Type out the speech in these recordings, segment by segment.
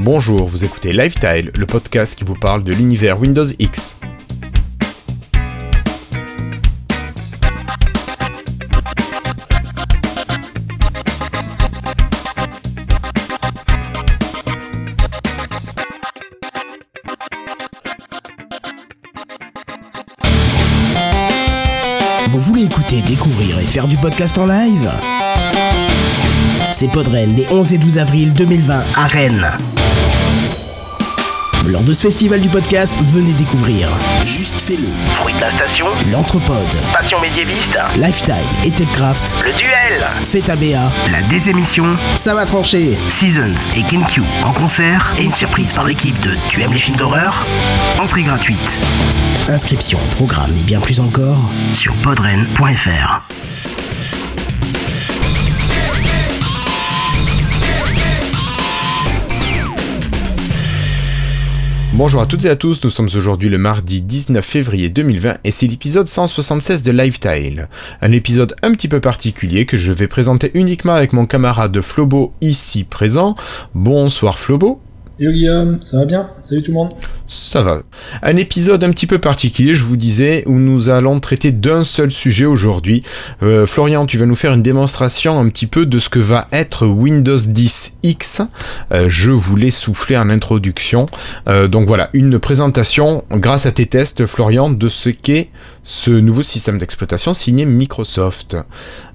Bonjour, vous écoutez Lifetile, le podcast qui vous parle de l'univers Windows X. Vous voulez écouter, découvrir et faire du podcast en live? C'est Podren les 11 et 12 avril 2020 à Rennes. Lors de ce festival du podcast, venez découvrir. Juste fais-le, Fruit de la station, L'Anthropode, Passion médiéviste, Lifestyle et TechCraft, le duel, Fête ABA, la désémission, ça va trancher. Seasons et KenQ en concert. Et une surprise par l'équipe de Tu aimes les films d'horreur? Entrée gratuite. Inscription, programme et bien plus encore. sur podren.fr. Bonjour à toutes et à tous, nous sommes aujourd'hui le mardi 19 février 2020 et c'est l'épisode 176 de Lifetile. Un épisode un petit peu particulier que je vais présenter uniquement avec mon camarade Flobo ici présent. Bonsoir Flobo. Yo Guillaume, ça va bien? Salut tout le monde. Ça va. Un épisode un petit peu particulier, je vous disais, où nous allons traiter d'un seul sujet aujourd'hui. Euh, Florian, tu vas nous faire une démonstration un petit peu de ce que va être Windows 10 X. Euh, je voulais souffler en introduction. Euh, donc voilà, une présentation grâce à tes tests, Florian, de ce qu'est ce nouveau système d'exploitation signé Microsoft.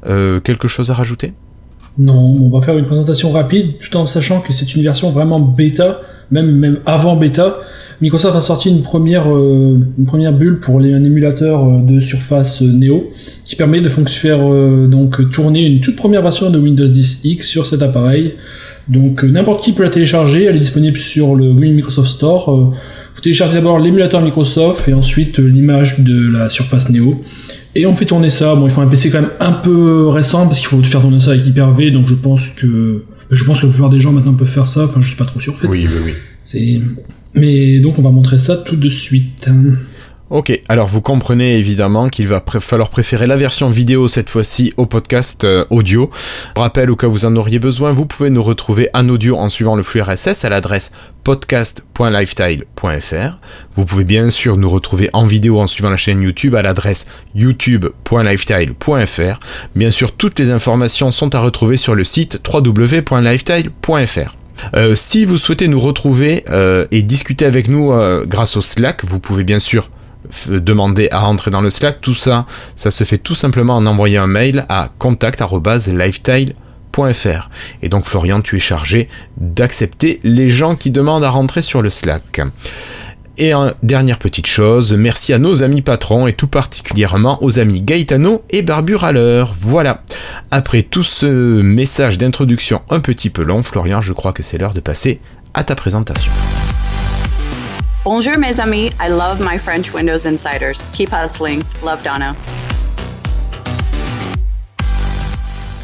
Quelque chose à rajouter? Non, on va faire une présentation rapide tout en sachant que c'est une version vraiment bêta, même, même avant bêta. Microsoft a sorti une première, euh, une première bulle pour un émulateur euh, de Surface euh, Neo qui permet de faire euh, donc tourner une toute première version de Windows 10 X sur cet appareil. Donc n'importe qui peut la télécharger, elle est disponible sur le Microsoft Store. Vous téléchargez d'abord l'émulateur Microsoft et ensuite l'image de la Surface Neo. Et on fait tourner ça. Bon, il faut un PC quand même un peu récent parce qu'il faut faire tourner ça avec Hyper-V. Donc je pense que je pense que la plupart des gens maintenant peuvent faire ça. Enfin, je suis pas trop sûr en fait. Oui, oui, oui. C'est mais donc on va montrer ça tout de suite. Ok, alors vous comprenez évidemment qu'il va falloir préférer la version vidéo cette fois-ci au podcast euh, audio. Rappel, au cas où vous en auriez besoin, vous pouvez nous retrouver en audio en suivant le flux RSS à l'adresse podcast.lifetile.fr. Vous pouvez bien sûr nous retrouver en vidéo en suivant la chaîne YouTube à l'adresse youtube.lifetile.fr. Bien sûr, toutes les informations sont à retrouver sur le site www.lifetile.fr. Euh, si vous souhaitez nous retrouver euh, et discuter avec nous grâce au Slack, vous pouvez bien sûr demander à rentrer dans le Slack. Tout ça, ça se fait tout simplement en envoyant un mail à contact@lifetile.fr. Et donc Florian, tu es chargé d'accepter les gens qui demandent à rentrer sur le Slack. Et dernière petite chose, merci à nos amis patrons et tout particulièrement aux amis Gaetano et Barbure. Voilà. Après tout ce message d'introduction un petit peu long, Florian, je crois que c'est l'heure de passer à ta présentation. Bonjour mes amis, I love my French Windows Insiders. Keep hustling. Love Donna.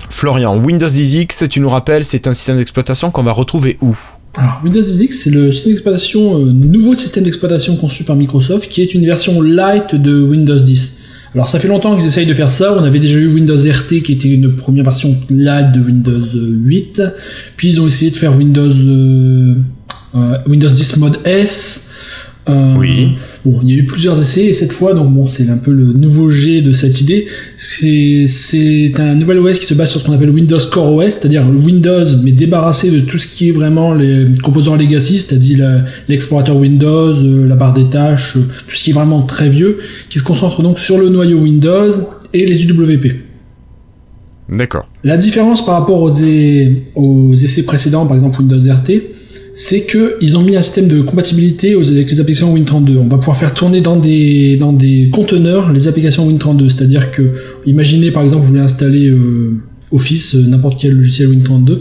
Florian, Windows 10X, tu nous rappelles, c'est un système d'exploitation qu'on va retrouver où? Alors Windows 10 X c'est le système d'exploitation euh, nouveau système d'exploitation conçu par Microsoft qui est une version light de Windows 10. Alors ça fait longtemps qu'ils essayent de faire ça. On avait déjà eu Windows RT qui était une première version light de Windows 8. Puis ils ont essayé de faire Windows euh, euh, Windows 10 mode S. Euh, Oui. Bon, il y a eu plusieurs essais et cette fois, donc bon, c'est un peu le nouveau G de cette idée. C'est c'est un nouvel OS qui se base sur ce qu'on appelle Windows Core OS, c'est-à-dire le Windows mais débarrassé de tout ce qui est vraiment les composants legacy, c'est-à-dire l'explorateur Windows, euh, la barre des tâches, euh, tout ce qui est vraiment très vieux, qui se concentre donc sur le noyau Windows et les UWP. D'accord. La différence par rapport aux, aux essais précédents, par exemple Windows RT, c'est que ils ont mis un système de compatibilité avec les applications Win32. On va pouvoir faire tourner dans des, dans des conteneurs les applications Win32. C'est-à-dire que, imaginez par exemple, vous voulez installer euh, Office, euh, n'importe quel logiciel Win32,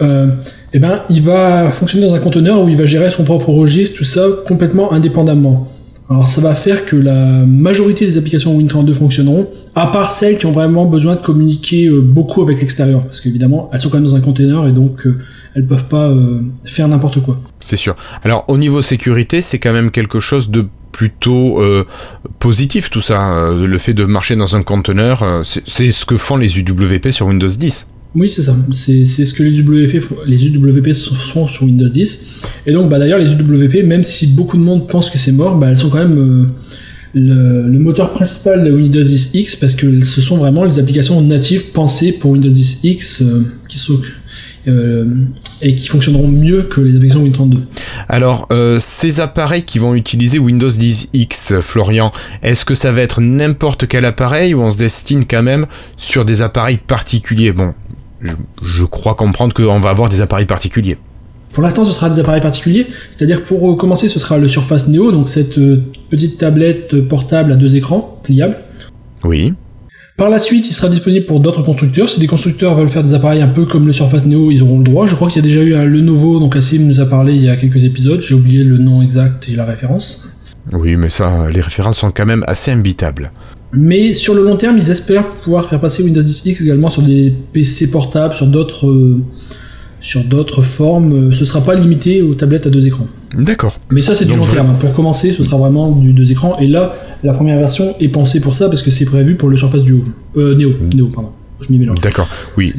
euh, eh ben, il va fonctionner dans un conteneur où il va gérer son propre registre, tout ça, complètement indépendamment. Alors ça va faire que la majorité des applications Win32 fonctionneront, à part celles qui ont vraiment besoin de communiquer beaucoup avec l'extérieur, parce qu'évidemment elles sont quand même dans un container et donc elles peuvent pas euh, faire n'importe quoi. C'est sûr. Alors au niveau sécurité, c'est quand même quelque chose de plutôt euh, positif tout ça. Euh, le fait de marcher dans un conteneur, c'est ce que font les UWP sur Windows 10. Oui, c'est ça. C'est ce que les UWP, font- les UWP sont sont sur Windows 10. Et donc, bah, d'ailleurs, les UWP, même si beaucoup de monde pense que c'est mort, bah, elles sont quand même euh, le, le moteur principal de Windows 10 X parce que ce sont vraiment les applications natives pensées pour Windows 10 X euh, qui sont et qui fonctionneront mieux que les applications Win 32. Alors, euh, ces appareils qui vont utiliser Windows 10 X, Florian, est-ce que ça va être n'importe quel appareil ou on se destine quand même sur des appareils particuliers? Bon, je, je crois comprendre qu'on va avoir des appareils particuliers. Pour l'instant, ce sera des appareils particuliers, c'est-à-dire pour euh, commencer, ce sera le Surface Neo, donc cette euh, petite tablette euh, portable à deux écrans pliable. Oui. Par la suite, il sera disponible pour d'autres constructeurs. Si des constructeurs veulent faire des appareils un peu comme le Surface Neo, ils auront le droit. Je crois qu'il y a déjà eu un Lenovo, donc Assim nous a parlé il y a quelques épisodes. J'ai oublié le nom exact et la référence. Oui, mais ça, les références sont quand même assez imbitables. Mais sur le long terme, ils espèrent pouvoir faire passer Windows 10 X également sur des PC portables, sur d'autres, euh, sur d'autres formes. Ce sera pas limité aux tablettes à deux écrans. D'accord. Mais ça, c'est du long terme. Pour commencer, ce sera vraiment du deux écrans. Et là, la première version est pensée pour ça parce que c'est prévu pour le Surface Duo. Euh, Neo, Neo, pardon. Je m'y mélange. D'accord. Oui.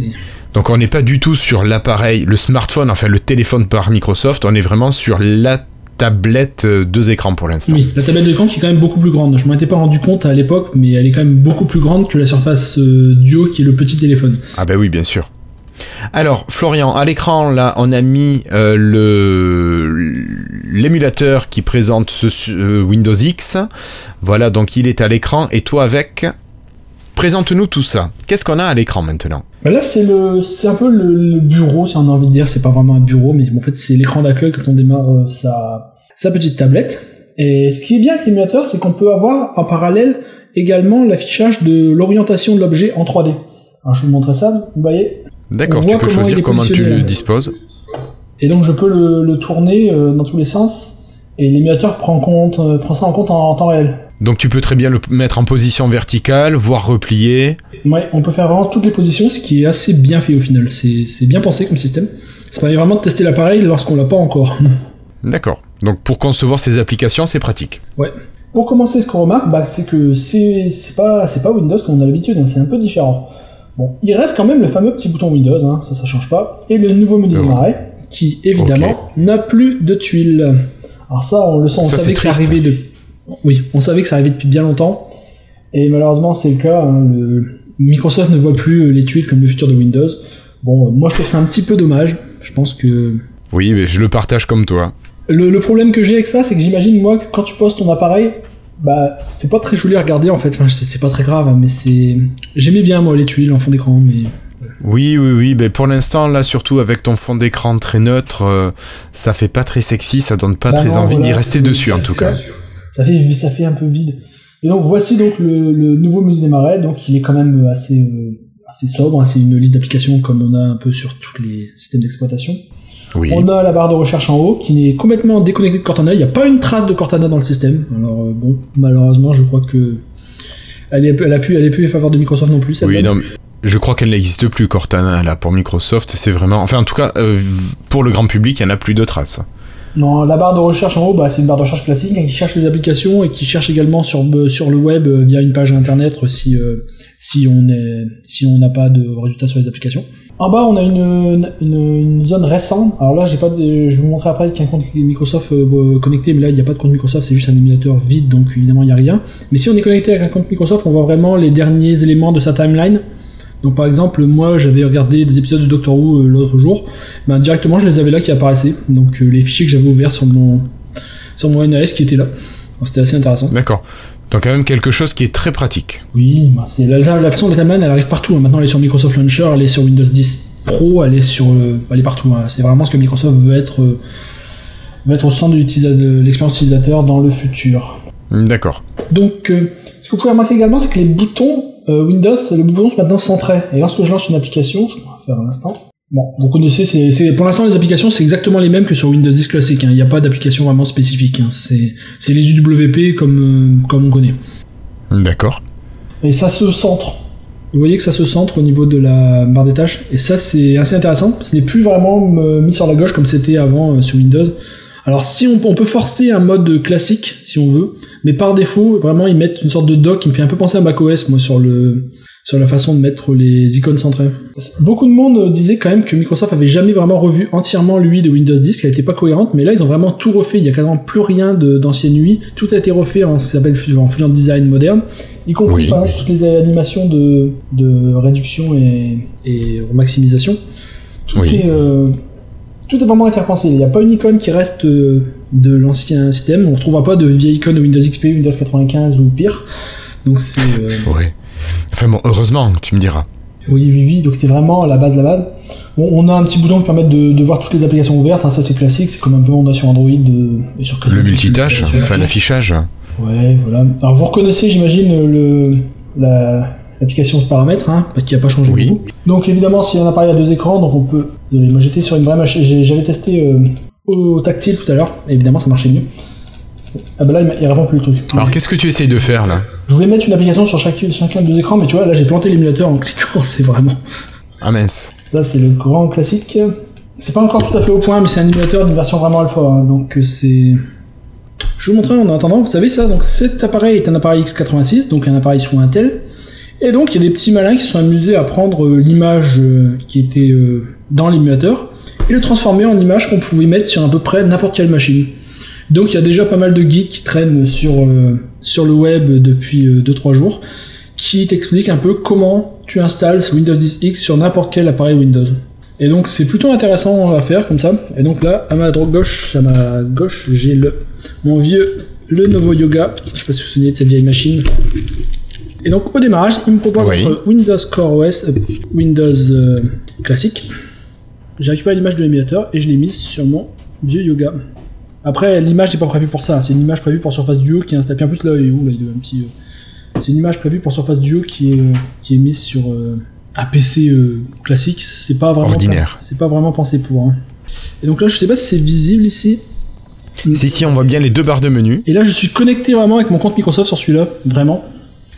Donc on n'est pas du tout sur l'appareil, le smartphone, enfin le téléphone par Microsoft, on est vraiment sur la tablette euh, deux écrans pour l'instant. Oui, la tablette d'écran qui est quand même beaucoup plus grande. Je m'en étais pas rendu compte à l'époque, mais elle est quand même beaucoup plus grande que la Surface euh, Duo qui est le petit téléphone. Ah bah oui, bien sûr. Alors, Florian, à l'écran, là, on a mis euh, l'émulateur qui présente ce euh, Windows X. Voilà, donc il est à l'écran. Et toi, avec Présente-nous tout ça. Qu'est-ce qu'on a à l'écran maintenant? Bah Là, c'est le, un peu le, bureau, si on a envie de dire. C'est pas vraiment un bureau, mais en fait, c'est l'écran d'accueil quand on démarre euh, sa, sa petite tablette. Et ce qui est bien avec l'émulateur, c'est qu'on peut avoir en parallèle également l'affichage de l'orientation de l'objet en 3D. Alors, je vous montrer ça. Vous voyez? D'accord, tu peux comment choisir comment tu le disposes. Et donc je peux le, le tourner euh, dans tous les sens et l'émulateur prend, compte, euh, prend ça en compte en, en temps réel. Donc tu peux très bien le mettre en position verticale, voire replié. Ouais, on peut faire vraiment toutes les positions, ce qui est assez bien fait au final. C'est bien pensé comme système. Ça permet vraiment de tester l'appareil lorsqu'on l'a pas encore. D'accord. Donc pour concevoir ces applications, c'est pratique. ouais. Pour commencer, ce qu'on remarque, bah, c'est que c'est pas, c'est pas Windows comme on a l'habitude, hein, c'est un peu différent. Bon, il reste quand même le fameux petit bouton Windows, hein, ça ça change pas, et le nouveau menu Le- démarrer, qui évidemment n'a plus de tuiles. Alors ça, on le sent, on Ça, savait que ça arrivait de... Oui, on savait que ça arrivait depuis bien longtemps, et malheureusement c'est le cas. hein, le- Microsoft ne voit plus euh, les tuiles comme le futur de Windows. Bon, euh, moi je trouve ça un petit peu dommage. Je pense que Oui, mais je le partage comme toi. le, le problème que j'ai avec ça, c'est que j'imagine moi que quand tu poses ton appareil, bah c'est pas très joli à regarder en fait. Enfin, c'est pas très grave, hein, mais c'est. J'aimais bien moi les tuiles en fond d'écran, mais Oui, oui, oui, mais pour l'instant, là, surtout avec ton fond d'écran très neutre, euh, ça fait pas très sexy, ça donne pas Bah très non, envie voilà, d'y rester dessus, en tout ça. cas. Ça fait ça fait un peu vide. Et donc voici donc le, le nouveau menu démarrer. Donc il est quand même assez euh, assez sobre. hein, c'est une liste d'applications comme on a un peu sur tous les systèmes d'exploitation. Oui. On a la barre de recherche en haut qui est complètement déconnectée de Cortana. Il n'y a pas une trace de Cortana dans le système. Alors euh, bon, malheureusement, je crois que elle est, elle a pu, elle est plus en faveur de Microsoft non plus. Oui, non, je crois qu'elle n'existe plus, Cortana, là, pour Microsoft, c'est vraiment... Enfin, en tout cas, euh, pour le grand public, il n'y en a plus de traces. Non, la barre de recherche en haut, bah, c'est une barre de recherche classique hein, qui cherche les applications et qui cherche également sur, euh, sur le web euh, via une page internet si, si on est si on n'a pas de résultats sur les applications. En bas, on a une, zone récente. Alors là, j'ai pas de, je vais vous montrer après qu'il y a un compte Microsoft euh, connecté, mais là, il n'y a pas de compte Microsoft, c'est juste un émulateur vide, donc évidemment, il n'y a rien. Mais si on est connecté avec un compte Microsoft, on voit vraiment les derniers éléments de sa timeline. Donc par exemple, moi j'avais regardé des épisodes de Doctor Who euh, l'autre jour, ben, directement je les avais là qui apparaissaient. Donc euh, les fichiers que j'avais ouverts sur mon, sur mon NAS qui étaient là. C'était assez intéressant. D'accord. Donc, quand même quelque chose qui est très pratique. Oui, ben, c'est la, la, la façon elle arrive partout. hein. Maintenant elle est sur Microsoft Launcher, elle est sur Windows 10 Pro, elle est sur, euh, elle est partout. hein. C'est vraiment ce que Microsoft veut être, euh, veut être au centre de, l'expérience utilisateur dans le futur. D'accord. Donc, euh, ce que vous pouvez remarquer également, c'est que les boutons Windows, le bouton maintenant centrés. Et lorsque je lance une application, ce qu'on va faire un instant. Bon, vous connaissez, c'est, pour l'instant les applications c'est exactement les mêmes que sur Windows 10 classique. hein. Il n'y a pas d'application vraiment spécifique. hein. C'est, c'est les UWP comme, euh, comme on connaît. D'accord. Et ça se centre. Vous voyez que ça se centre au niveau de la barre des tâches. Et ça, c'est assez intéressant. Ce n'est plus vraiment euh, mis sur la gauche comme c'était avant euh, sur Windows. Alors si on, on peut forcer un mode classique si on veut, mais par défaut vraiment ils mettent une sorte de dock qui me fait un peu penser à macOS moi sur le sur la façon de mettre les icônes centrées. Beaucoup de monde euh, disait quand même que Microsoft avait jamais vraiment revu entièrement l'UI de Windows 10, qu'elle était pas cohérente, mais là ils ont vraiment tout refait, il y a quasiment plus rien d'ancienne UI, tout a été refait en ce qui s'appelle en Fluent Design moderne, y compris Oui. par toutes les animations de, de réduction et, et maximisation. Tout Oui. est euh, tout est vraiment été repensé. Il n'y a pas une icône qui reste euh, de l'ancien système. On ne retrouvera pas de vieille icône de Windows XP, Windows 95 ou pire. Donc c'est euh, Ouais. Enfin bon, heureusement, tu me diras. oui, oui, oui. Donc c'était vraiment la base, la base. Bon, on a un petit bouton qui permet de, de voir toutes les applications ouvertes. hein, ça c'est classique. C'est comme un peu on a sur Android euh, et sur Le multitâche, enfin l'affichage. Ouais, voilà. Alors vous reconnaissez, j'imagine, le la l'application de paramètres, hein, parce qu'il n'y a pas changé Oui. beaucoup. Donc évidemment, si un appareil a deux écrans, donc on peut. Désolé, moi j'étais sur une vraie machine, j'avais testé euh, au tactile tout à l'heure, et évidemment ça marchait mieux. Ah bah là il, il répond plus le truc. Alors qu'est-ce que tu essayes de faire là? Je voulais mettre une application sur chacun, chacun des deux écrans, mais tu vois, là j'ai planté l'émulateur en cliquant, c'est vraiment. Ah mince. Ça c'est le grand classique. C'est pas encore tout à fait au point, mais c'est un émulateur d'une version vraiment alpha, hein, donc euh, c'est. Je vous montrer en attendant, vous savez ça, donc cet appareil est un appareil x86, donc un appareil sous Intel, et donc il y a des petits malins qui se sont amusés à prendre euh, l'image euh, qui était euh, dans l'émulateur et le transformer en image qu'on pouvait mettre sur à peu près n'importe quelle machine. Donc il y a déjà pas mal de guides qui traînent sur, euh, sur le web depuis 2-3 jours qui t'expliquent un peu comment tu installes ce Windows 10X sur n'importe quel appareil Windows. Et donc c'est plutôt intéressant à faire comme ça. Et donc là, à ma droite gauche, à ma gauche, j'ai le mon vieux Lenovo Yoga. Je sais pas si vous vous souvenez de cette vieille machine. Et donc au démarrage, il me propose Oui. entre Windows Core OS, euh, Windows euh, classique. J'ai récupéré l'image de l'émulateur et je l'ai mise sur mon vieux Yoga. Après, l'image n'est pas prévue pour ça. C'est une image prévue pour Surface Duo qui est installée. En plus là, il est où là, il un petit. euh, C'est une image prévue pour Surface Duo qui est euh, qui est mise sur euh, un PC euh, classique. C'est pas vraiment Ordinaire. C'est pas vraiment pensé pour. hein. Et donc là, je sais pas si c'est visible ici. Si, si, on voit bien les deux barres de menu. Et là, je suis connecté vraiment avec mon compte Microsoft sur celui-là, vraiment.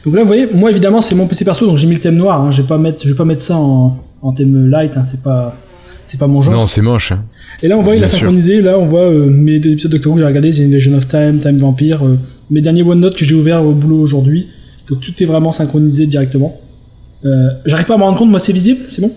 Donc là, vous voyez, moi évidemment, c'est mon PC perso, donc j'ai mis le thème noir. Hein. Je vais pas mettre, je vais pas mettre ça en, en thème light. Hein. C'est pas, c'est pas mon genre. Non, c'est moche. hein. Et là, on voit, il a sûr. synchronisé. Là, on voit euh, mes deux épisodes Who que j'ai regardé, The Invasion of Time, Time Vampire, euh, mes derniers OneNote que j'ai ouverts au boulot aujourd'hui. Donc tout est vraiment synchronisé directement. Euh, J'arrive pas à me rendre compte, moi c'est visible, c'est bon?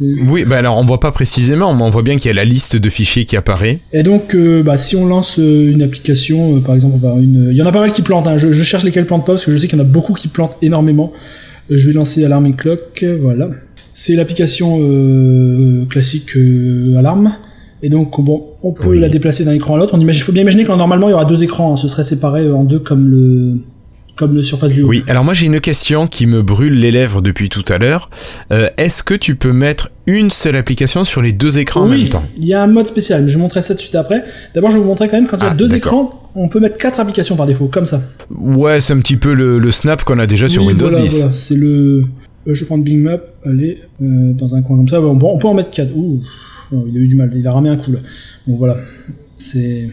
Oui, bah alors on voit pas précisément, mais on voit bien qu'il y a la liste de fichiers qui apparaît. Et donc, euh, bah, si on lance euh, une application, euh, par exemple, on va une, il y en a pas mal qui plantent. Hein. Je, je cherche lesquels plantent pas parce que je sais qu'il y en a beaucoup qui plantent énormément. Je vais lancer Alarming Clock, euh, voilà. C'est l'application euh, classique euh, Alarme. Et donc, bon, on peut Oui. la déplacer d'un écran à l'autre. On imagine, faut bien imaginer que normalement il y aura deux écrans. hein. Ce serait séparé en deux comme le, comme le Surface Duo. Oui, alors moi j'ai une question qui me brûle les lèvres depuis tout à l'heure. Euh, Est-ce que tu peux mettre une seule application sur les deux écrans en même temps? il y a un mode spécial, mais je vais vous montrer ça tout de suite après. D'abord, je vais vous montrer quand même quand il y a Ah, deux écrans, on peut mettre quatre applications par défaut, comme ça. Ouais, c'est un petit peu le, le snap qu'on a déjà sur Windows voilà, 10. voilà, c'est le. Euh, Je vais prendre Bing Map, allez, euh, dans un coin comme ça. On peut en mettre 4. Ouh, non, il a eu du mal, il a ramé un coup là. Bon, voilà. C'est.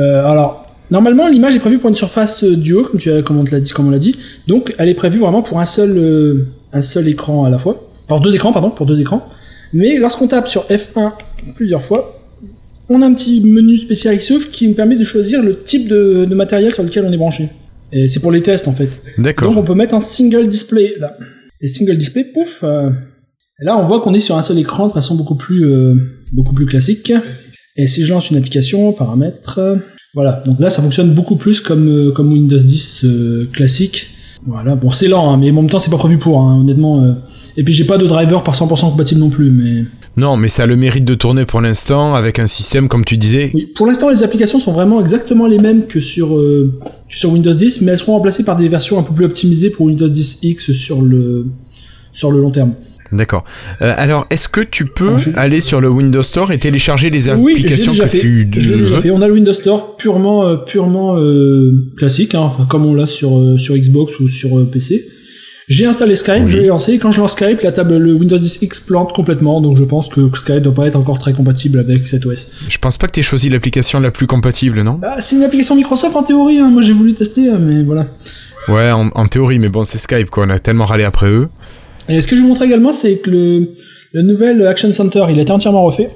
Euh, alors, normalement, l'image est prévue pour une surface duo, comme, tu as, comme on l'a dit, comme on l'a dit. Donc, elle est prévue vraiment pour un seul, écran à la fois. Pour deux écrans, pardon, pour deux écrans. Mais lorsqu'on tape sur F1 plusieurs fois, on a un petit menu spécial qui s'ouvre qui nous permet de choisir le type de matériel sur lequel on est branché. Et c'est pour les tests en fait. D'accord. Donc on peut mettre un single display là. Et single display, pouf. euh, et là on voit qu'on est sur un seul écran de façon beaucoup plus euh, beaucoup plus classique. Et si je lance une application, paramètres, euh, voilà. Donc là ça fonctionne beaucoup plus comme comme Windows 10 euh, classique. Voilà. Bon c'est lent, hein, mais en même temps c'est pas prévu pour. hein, honnêtement. euh. Et puis j'ai pas de driver par 100% compatible non plus, mais. Non, mais ça a le mérite de tourner pour l'instant avec un système, comme tu disais. Oui, pour l'instant, les applications sont vraiment exactement les mêmes que sur, euh, que sur Windows 10, mais elles seront remplacées par des versions un peu plus optimisées pour Windows 10 X sur le, sur le long terme. D'accord. Euh, alors, est-ce que tu peux Ah, je- aller sur le Windows Store et télécharger les oui, applications déjà que fait. tu Je déjà veux fait. On a le Windows Store purement, euh, purement euh, classique, hein, comme on l'a sur, sur Xbox ou sur PC. J'ai installé Skype, Oui. je l'ai lancé. Quand je lance Skype, la table, le Windows 10 X plante complètement, donc je pense que Skype doit pas être encore très compatible avec cet OS. Je pense pas que tu choisi l'application la plus compatible, non Ah, c'est une application Microsoft en théorie, hein. moi j'ai voulu tester, hein, mais voilà. Ouais, en, en théorie, mais bon, c'est Skype, quoi. On a tellement râlé après eux. Et ce que je vous montre également, c'est que le, le nouvel Action Center, il a été entièrement refait.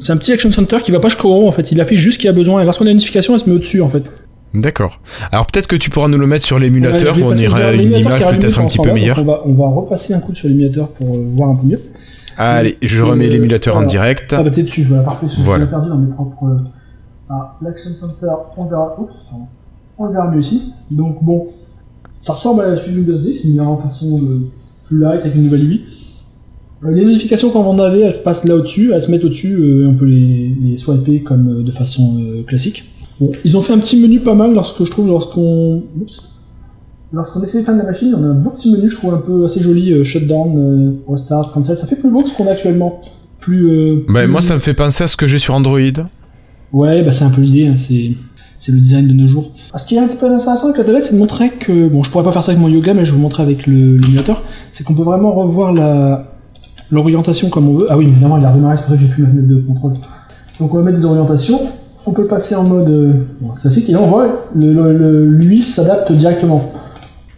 C'est un petit Action Center qui va pas jusqu'au haut en fait, il a fait juste ce qu'il y a besoin et lorsqu'on a une notification, elle se met au-dessus en fait. D'accord. Alors peut-être que tu pourras nous le mettre sur l'émulateur on ira à une image peut-être un petit peu meilleure. On va, on va repasser un coup sur l'émulateur pour euh, voir un peu mieux. Allez, je Et, remets euh, l'émulateur en direct. Ah bah t'es dessus, voilà, parfait. Je Voilà. l'ai perdu dans mes propres. euh, Ah, l'Action Center, on verra. Oups. On le verra mieux ici. Donc bon, ça ressemble à la suite Windows 10, mais en façon plus light avec une nouvelle UI. Euh, Les notifications quand on en elles se passent là au-dessus, elles se mettent au-dessus, euh, on peut les, les swiper comme euh, de façon euh, classique. Bon, ils ont fait un petit menu pas mal lorsque je trouve lorsqu'on lorsqu'on essaie de faire de la machine, on a un beau petit menu, je trouve un peu assez joli, shutdown, restart, cancel, ça fait plus beau que ce qu'on a actuellement. Plus, Bah, plus- moi, ça me fait penser à ce que j'ai sur Android. Ouais, bah c'est un peu l'idée, hein, c'est c'est le design de nos jours. Ah, Ce qui est un peu intéressant avec la tablette, c'est de montrer que bon, je pourrais pas faire ça avec mon yoga, mais je vais vous montrer avec le l'émulateur, c'est qu'on peut vraiment revoir la l'orientation comme on veut. Ah oui, évidemment, il a redémarré, c'est pour ça que j'ai plus ma fenêtre de contrôle. Donc on va mettre des orientations. On peut passer en mode euh, bon, c'est assez et là on voit le, le, le- lui s'adapte directement.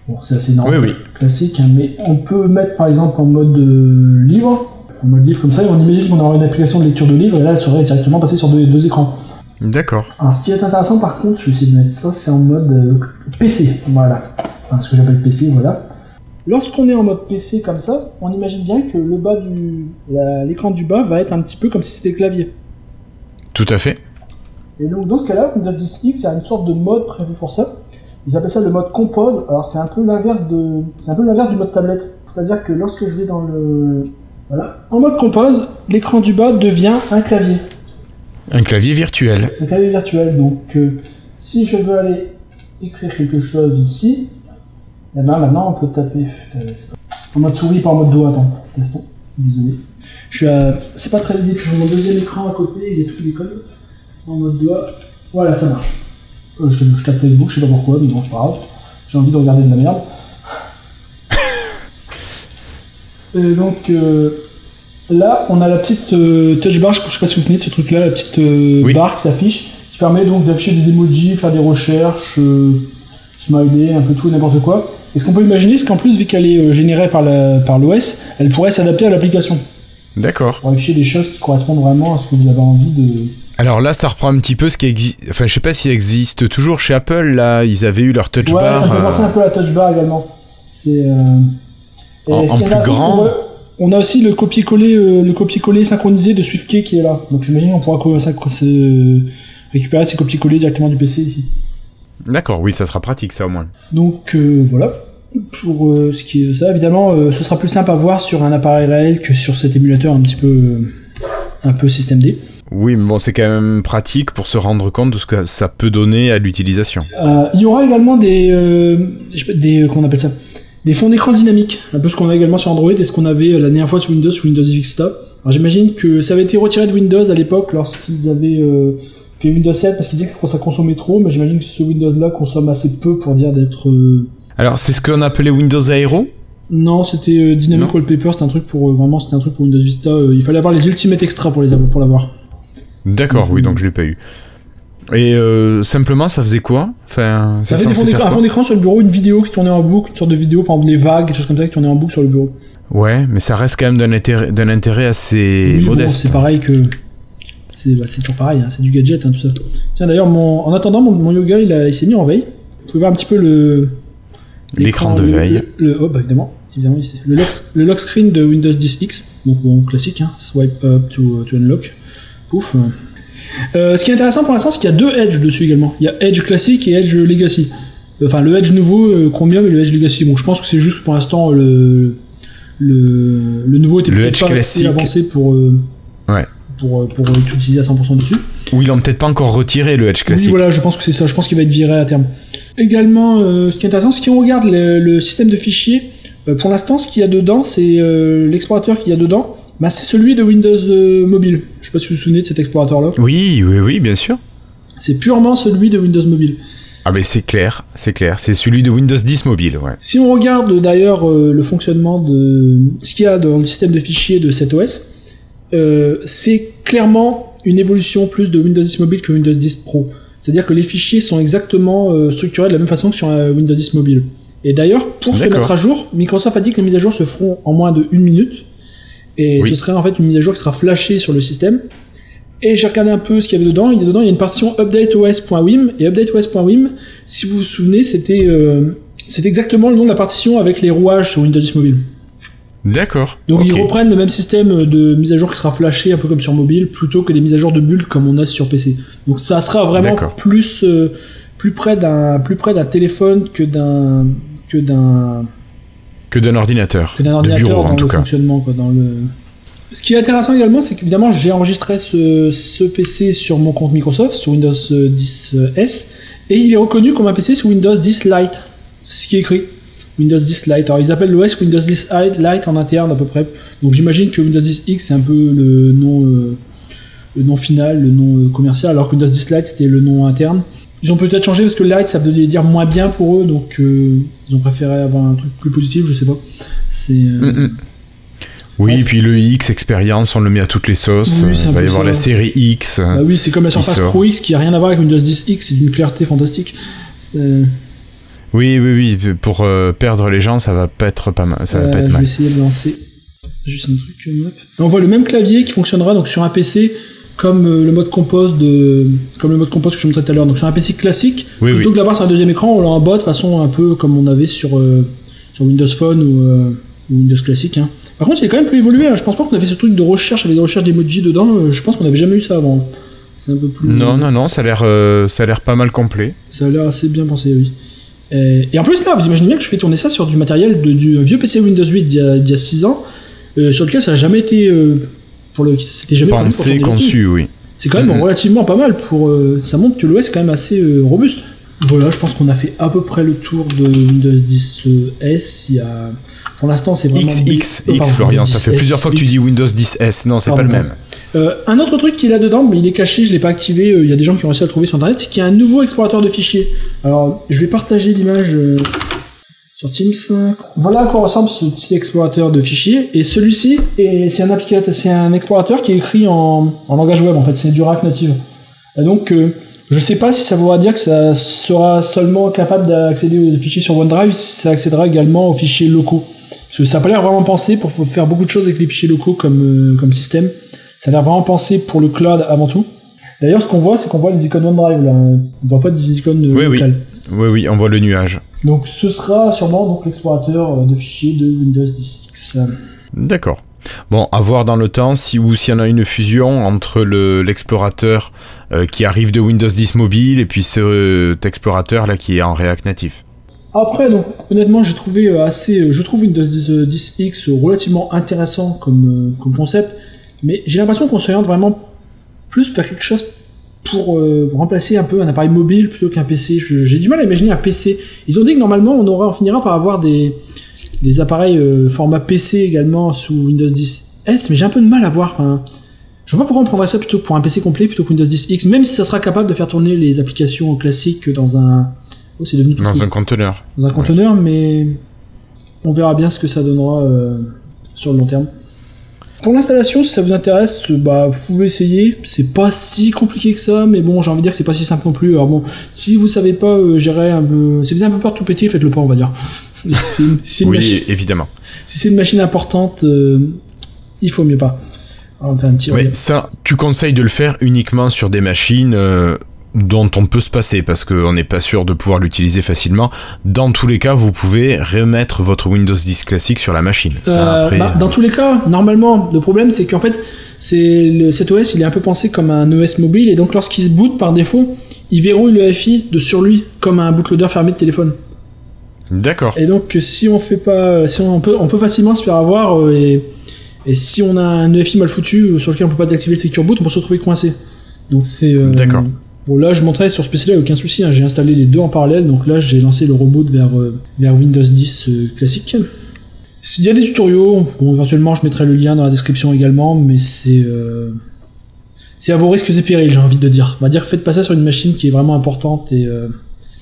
Bon, c'est assez normal, Oui, oui. classique, hein, mais on peut mettre par exemple en mode euh, livre, en mode livre comme ça, et on imagine qu'on aurait une application de lecture de livre, et là elle serait directement passée sur deux, deux écrans. D'accord. Alors, ce qui est intéressant, par contre, je vais essayer de mettre ça, c'est en mode euh, PC. Voilà. Enfin, ce que j'appelle PC, voilà. Lorsqu'on est en mode PC comme ça, on imagine bien que le bas du. l'écran du bas va être un petit peu comme si c'était clavier. Tout à fait. Et donc, dans ce cas-là, Windows 10 X a une sorte de mode prévu pour ça. Ils appellent ça le mode compose. Alors, c'est un peu l'inverse de. C'est un peu l'inverse du mode tablette. C'est-à-dire que lorsque je vais dans le. Voilà. En mode compose, l'écran du bas devient un clavier. Un clavier virtuel. le clavier virtuel. Donc, euh, si je veux aller écrire quelque chose ici, eh ben maintenant on peut taper. En mode souris, pas en mode doigt. Attends, testons. Désolé. Je suis à... C'est pas très visible. Je suis mon deuxième écran à côté. Il y a tout qui déconne. En mode doigt. Voilà, ça marche. Euh, je, je tape Facebook, je sais pas pourquoi, mais bon, c'est pas grave. J'ai envie de regarder de la merde. Et donc, euh, là, on a la petite euh, touch bar, je sais pas si vous souvenez de ce truc-là, la petite euh, Oui. barre qui s'affiche, qui permet donc d'afficher des emojis, faire des recherches, euh, smiley, un peu tout et n'importe quoi. Et ce qu'on peut imaginer, c'est qu'en plus, vu qu'elle est euh, générée par la- par l'OS, elle pourrait s'adapter à l'application? D'accord. pour afficher des choses qui correspondent vraiment à ce que vous avez envie de. Alors là, ça reprend un petit peu ce qui existe. Enfin, je sais pas s'il existe toujours chez Apple. Là, ils avaient eu leur touch Ouais, bar. ça fait penser un peu à la touch bar également. C'est. En- en plus grand. On a aussi le copier-coller, euh, le copier-coller synchronisé de SwiftKey qui est là. Donc j'imagine qu'on pourra récupérer ces copier-coller directement du PC ici. D'accord, oui, ça sera pratique, ça au moins. Donc euh, voilà. Pour euh, ce qui est de ça, évidemment, ce sera plus simple à voir sur un appareil réel que sur cet émulateur un petit peu, un peu système D. Oui, mais bon, c'est quand même pratique pour se rendre compte de ce que ça peut donner à l'utilisation. Il y aura également des, des, euh, comment on appelle ça, des fonds d'écran dynamiques, un peu ce qu'on a également sur Android et ce qu'on avait euh, la dernière fois sur Windows, sur Windows Vista. Alors j'imagine que ça avait été retiré de Windows à l'époque lorsqu'ils avaient euh, fait Windows 7 parce qu'ils disaient que ça consommait trop, mais j'imagine que ce Windows-là consomme assez peu pour dire d'être. euh, Alors, c'est ce qu'on appelait Windows Aero? Non, c'était euh, Dynamic Non. Wallpaper, c'était un truc pour vraiment, c'était un truc pour Windows Vista. il fallait avoir les Ultimate Extra pour les avoir, pour l'avoir. D'accord, oui, donc je l'ai pas eu. Et euh, simplement, ça faisait quoi? Enfin, Ça des fonds d'écran- faire un fond d'écran sur le bureau, une vidéo qui tournait en boucle, une sorte de vidéo, par exemple des vagues, des choses comme ça qui tournaient en boucle sur le bureau. Ouais, mais ça reste quand même d'un intérêt, d'un intérêt assez Oui, bon, modeste. c'est pareil que. C'est bah, c'est toujours pareil, hein, c'est du gadget, hein, tout ça. Tiens, d'ailleurs, mon... en attendant, mon, mon yoga, il, a- il s'est mis en veille. Vous pouvez voir un petit peu le. L'écran de le- veille. Le, le- oh, bah, évidemment. évidemment ici. le, lock, le lock screen de Windows 10 X. Donc, bon, classique, hein, swipe up to, to unlock. Pouf. Euh, ce qui est intéressant pour l'instant, c'est qu'il y a deux Edge dessus également. Il y a Edge classique et Edge Legacy. Enfin, le Edge nouveau, euh, Chromium et le Edge Legacy. Bon, je pense que c'est juste pour l'instant, le, le, le nouveau était peut-être Edge pas assez avancé pour, euh, Ouais. pour, euh, pour être utilisé à 100% dessus. Ou ils l'ont peut-être pas encore retiré, le Edge classique. Oui, voilà, je pense que c'est ça. Je pense qu'il va être viré à terme. Également, euh, ce qui est intéressant, c'est qu'on regarde le, le système de fichiers. pour l'instant, ce qu'il y a dedans, c'est l'explorateur qu'il y a dedans. Bah, c'est celui de Windows euh, Mobile. Je sais pas si vous vous souvenez de cet explorateur-là. Oui, oui, oui, bien sûr. C'est purement celui de Windows Mobile. Ah, mais c'est clair, c'est clair. C'est celui de Windows 10 mobile, ouais. Si on regarde d'ailleurs euh, le fonctionnement de ce qu'il y a dans le système de fichiers de cet OS, euh, c'est clairement une évolution plus de Windows 10 Mobile que Windows 10 Pro. C'est-à-dire que les fichiers sont exactement euh, structurés de la même façon que sur Windows 10 Mobile. Et d'ailleurs, pour se mettre à jour, Microsoft a dit que les mises à jour se feront en moins de une minute. Et Oui. ce serait en fait une mise à jour qui sera flashée sur le système Et j'ai regardé un peu ce qu'il y avait dedans. Il y a dedans, il y a une partition updateos.wim. Et updateos.wim, si vous vous souvenez, c'était euh, c'était exactement le nom de la partition avec les rouages sur Windows 10 Mobile. D'accord. Donc ils reprennent le même système de mise à jour qui sera flashé un peu comme sur mobile, plutôt que des mises à jour de bulles comme on a sur PC. Donc ça sera vraiment plus euh, plus près d'un plus près d'un téléphone que d'un que d'un Que d'un ordinateur. que d'un de ordinateur bureau, dans en le tout cas. fonctionnement quoi, dans le ce qui est intéressant également, c'est qu'évidemment, j'ai enregistré ce, ce PC sur mon compte Microsoft, sur Windows 10S, et il est reconnu comme un PC sur Windows 10 Lite. C'est ce qui est écrit. Windows 10 Lite. Alors, ils appellent l'OS Windows 10 Lite en interne à peu près. Donc, j'imagine que Windows 10 X, c'est un peu le nom, euh, le nom final, le nom euh, commercial, alors que Windows 10 Lite, c'était le nom interne. Ils ont peut-être changé parce que Lite, ça veut dire moins bien pour eux, donc euh, ils ont préféré avoir un truc plus positif, je sais pas. C'est. euh, Mm, mm. Oui, Ouais. puis le X expérience, on le met à toutes les sauces. Oui, Il va y avoir la série X. Bah oui, c'est comme la Surface. Pro X qui a rien à voir avec Windows 10 X, c'est d'une clarté fantastique. Oui, oui, oui. Pour euh, perdre les gens, ça va pas être pas mal. Ça va pas être je vais mal. essayer de lancer juste un truc. hop. On voit le même clavier qui fonctionnera donc sur un PC comme euh, le mode compose de comme le mode compose que je montrais tout à l'heure. Donc sur un PC classique, Oui, plutôt oui. que d'avoir sur un deuxième écran, on l'a en bas de façon un peu comme on avait sur euh, sur Windows Phone ou, euh, Windows classique. hein. Par contre, il est quand même plus évolué. hein. Je pense pas qu'on avait ce truc de recherche avec des recherches d'emoji dedans. Je pense qu'on avait jamais eu ça avant. C'est un peu plus. Non, non, non, ça a l'air, euh, ça a l'air pas mal complet. Ça a l'air assez bien pensé, oui. Et, et en plus, là, vous imaginez bien que je fais tourner ça sur du matériel de, du vieux PC Windows 8 d'il y a- d'il y a 6 ans, sur lequel ça n'a jamais été. Euh, pour le, c'était jamais Pensé, conçu, oui. C'est quand même Mhm. relativement pas mal pour. euh, ça montre que l'OS est quand même assez euh, robuste. Voilà, je pense qu'on a fait à peu près le tour de Windows 10 S. Il y a, pour l'instant, c'est vraiment. X, X, Oh, X, Florian, ça fait 10S, plusieurs fois que tu dis Windows 10S. Non, c'est pas le même. Euh, un autre truc qui est là dedans, mais il est caché, je l'ai pas activé. euh, Il y a des gens qui ont réussi à le trouver sur internet, c'est qu'il y a un nouveau explorateur de fichiers. Alors, je vais partager l'image euh, sur Teams. Voilà à quoi ressemble ce petit explorateur de fichiers. Et celui-ci, est- c'est un applicateur, c'est un explorateur qui est écrit en, en langage web. En fait, c'est du Rack native. Et donc, euh, je sais pas si ça voudra dire que ça sera seulement capable d'accéder aux fichiers sur OneDrive, si ça accédera également aux fichiers locaux. Parce que ça n'a pas l'air vraiment pensé pour faire beaucoup de choses avec les fichiers locaux comme, euh, comme système. Ça a l'air vraiment pensé pour le cloud avant tout. D'ailleurs, ce qu'on voit, c'est qu'on voit les icônes OneDrive là. On voit pas des icônes euh, Oui, oui. locales. Oui, oui, on voit le nuage. Donc, ce sera sûrement donc l'explorateur euh, de fichiers de Windows 10X. D'accord. Bon, à voir dans le temps si ou s'il y en a une fusion entre le l'explorateur euh, qui arrive de Windows 10 mobile et puis cet explorateur là qui est en React Native. Après, donc, honnêtement, j'ai trouvé euh, assez. euh, Je trouve Windows 10, euh, 10X relativement intéressant comme, euh, comme concept, mais j'ai l'impression qu'on s'oriente vraiment plus vers quelque chose pour euh, remplacer un peu un appareil mobile plutôt qu'un PC. J'ai du mal à imaginer un PC. Ils ont dit que normalement, on, aura, on finira par avoir des, des appareils euh, format PC également sous Windows 10S, mais j'ai un peu de mal à voir. Enfin, je vois pas pourquoi on prendrait ça plutôt pour un PC complet plutôt que Windows 10X, même si ça sera capable de faire tourner les applications classiques dans un. Oh, c'est devenu tout Dans un conteneur. dans un conteneur, mais on verra bien ce que ça donnera euh, sur le long terme. Pour l'installation, si ça vous intéresse, bah, vous pouvez essayer. C'est pas si compliqué que ça, mais bon, j'ai envie de dire que c'est pas si simple non plus. Alors bon, si vous savez pas euh, gérer un peu, si vous avez un peu peur de tout péter, faites-le pas, on va dire. C'est c'est Oui, machine, évidemment. si c'est une machine importante, euh, il faut mieux pas. Enfin, un petit Ouais, ça, tu conseilles de le faire uniquement sur des machines euh, dont on peut se passer parce qu'on n'est pas sûr de pouvoir l'utiliser facilement. Dans tous les cas, vous pouvez remettre votre Windows 10 classique sur la machine. Ça, Euh, après, bah, dans tous les cas, normalement, le problème c'est qu'en fait, le, cet OS il est un peu pensé comme un OS mobile et donc lorsqu'il se boot par défaut, il verrouille le FI de sur lui comme un bootloader fermé de téléphone. D'accord. Et donc si on fait pas, si on, on peut, on peut facilement se faire avoir euh, et, et si on a un EFI mal foutu euh, sur lequel on peut pas désactiver le secure boot, on peut se retrouver coincé. Donc c'est. euh, D'accord. Bon là je montrais sur ce PC là aucun souci, hein, j'ai installé les deux en parallèle, donc là j'ai lancé le reboot vers, euh, vers Windows 10 euh, classique. Il y a des tutoriaux, éventuellement je mettrai le lien dans la description également, mais c'est euh, c'est à vos risques et périls, j'ai envie de dire. On va dire faites pas ça sur une machine qui est vraiment importante et, euh,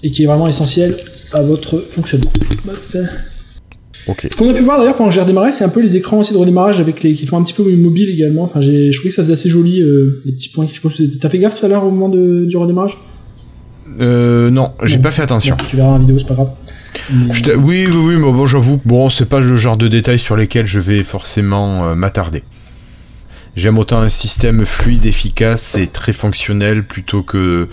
et qui est vraiment essentielle à votre fonctionnement. Hop. Ce qu'on a pu voir d'ailleurs quand j'ai redémarré, c'est un peu les écrans aussi de redémarrage avec les qui font un petit peu mobile également. Enfin, j'ai, je trouvais que ça faisait assez joli euh, les petits points. Je pense que t'as fait gaffe tout à l'heure au moment de, du redémarrage? Euh, non, j'ai Non. pas fait attention. Tu verras en vidéo, c'est pas grave. Je oui, oui, oui, mais bon, j'avoue, bon, c'est pas le genre de détails sur lesquels je vais forcément euh, m'attarder. J'aime autant un système fluide, efficace et très fonctionnel plutôt que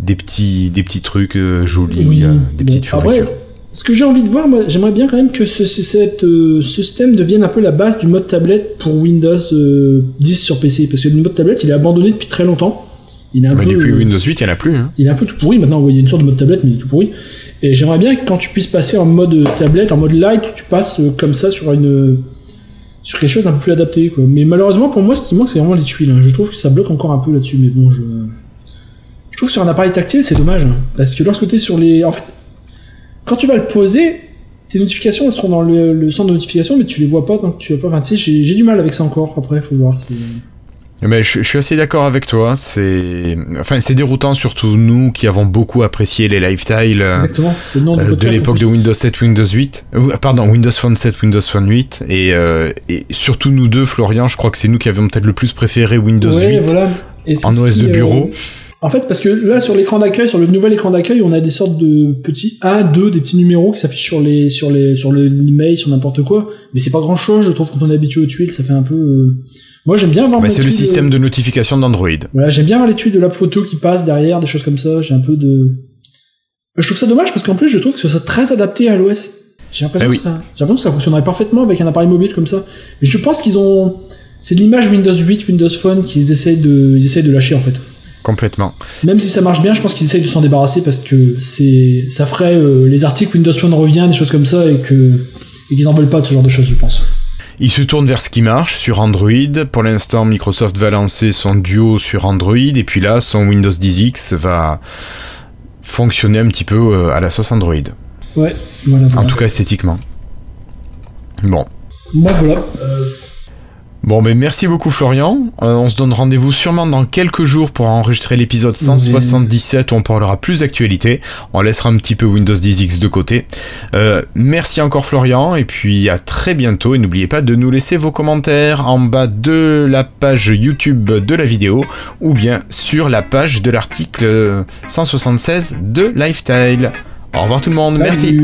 des petits, des petits trucs euh, jolis, Oui, euh, des bon, petites fioritures. Ce que j'ai envie de voir, moi, j'aimerais bien quand même que ce, cette, euh, ce système devienne un peu la base du mode tablette pour Windows euh, 10 sur PC, parce que le mode tablette, il est abandonné depuis très longtemps. Il est un Mais peu, depuis euh, Windows 8, il n'y en a plus. Hein. il est un peu tout pourri maintenant. ouais, Il y a une sorte de mode tablette, mais il est tout pourri. Et j'aimerais bien que quand tu puisses passer en mode tablette, en mode light, tu passes euh, comme ça sur une sur quelque chose d'un peu plus adapté. Quoi. Mais malheureusement, pour moi, ce qui manque, c'est vraiment les tuiles. hein. Je trouve que ça bloque encore un peu là-dessus. Mais bon, je je trouve que sur un appareil tactile, c'est dommage, hein. parce que lorsque t'es sur les, en fait, quand tu vas le poser, tes notifications elles seront dans le, le centre de notification, mais tu les vois pas tant que tu vas pas. Enfin, tu sais, j'ai du mal avec ça encore. Après, faut voir. Mais je, je suis assez d'accord avec toi. C'est, enfin, c'est déroutant surtout nous qui avons beaucoup apprécié les lifestyles. euh, le Euh, de en l'époque de Windows 7, Windows 8, euh, pardon, Windows Phone 7, Windows Phone 8, et, euh, et surtout nous deux, Florian, je crois que c'est nous qui avions peut-être le plus préféré Windows Ouais, 8 voilà. Et c'est en OS de euh, bureau. En fait, parce que là, sur l'écran d'accueil, sur le nouvel écran d'accueil, on a des sortes de petits A, 2, des petits numéros qui s'affichent sur les, sur les, sur le l'email, sur n'importe quoi. Mais c'est pas grand chose, je trouve, quand on est habitué aux tuiles, ça fait un peu, euh, moi, j'aime bien voir Bah, c'est le système euh, de notification d'Android. Voilà, j'aime bien voir les tuiles de la photo qui passent derrière, des choses comme ça, j'ai un peu de, je trouve ça dommage parce qu'en plus, je trouve que ce soit très adapté à l'OS. J'ai l'impression Ah oui. que ça, j'ai l'impression que ça fonctionnerait parfaitement avec un appareil mobile comme ça. Mais je pense qu'ils ont, c'est l'image Windows 8, Windows Phone qu'ils essayent de, ils essayent de lâcher, en fait. Complètement. Même si ça marche bien, je pense qu'ils essayent de s'en débarrasser parce que c'est, ça ferait euh, les articles Windows Phone revient, des choses comme ça, et que et qu'ils en veulent pas de ce genre de choses, je pense. Il se tourne vers ce qui marche sur Android. Pour l'instant, Microsoft va lancer son duo sur Android, et puis là, son Windows 10X va fonctionner un petit peu euh, à la sauce Android. Ouais, voilà. En tout cas, esthétiquement. Bon. Moi, voilà. Bon, mais merci beaucoup Florian. Euh, on se donne rendez-vous sûrement dans quelques jours pour enregistrer l'épisode 177 où on parlera plus d'actualité. On laissera un petit peu Windows 10X de côté. Euh, merci encore Florian et puis à très bientôt. Et n'oubliez pas de nous laisser vos commentaires en bas de la page YouTube de la vidéo ou bien sur la page de l'article 176 de Lifestyle. Au revoir tout le monde, merci.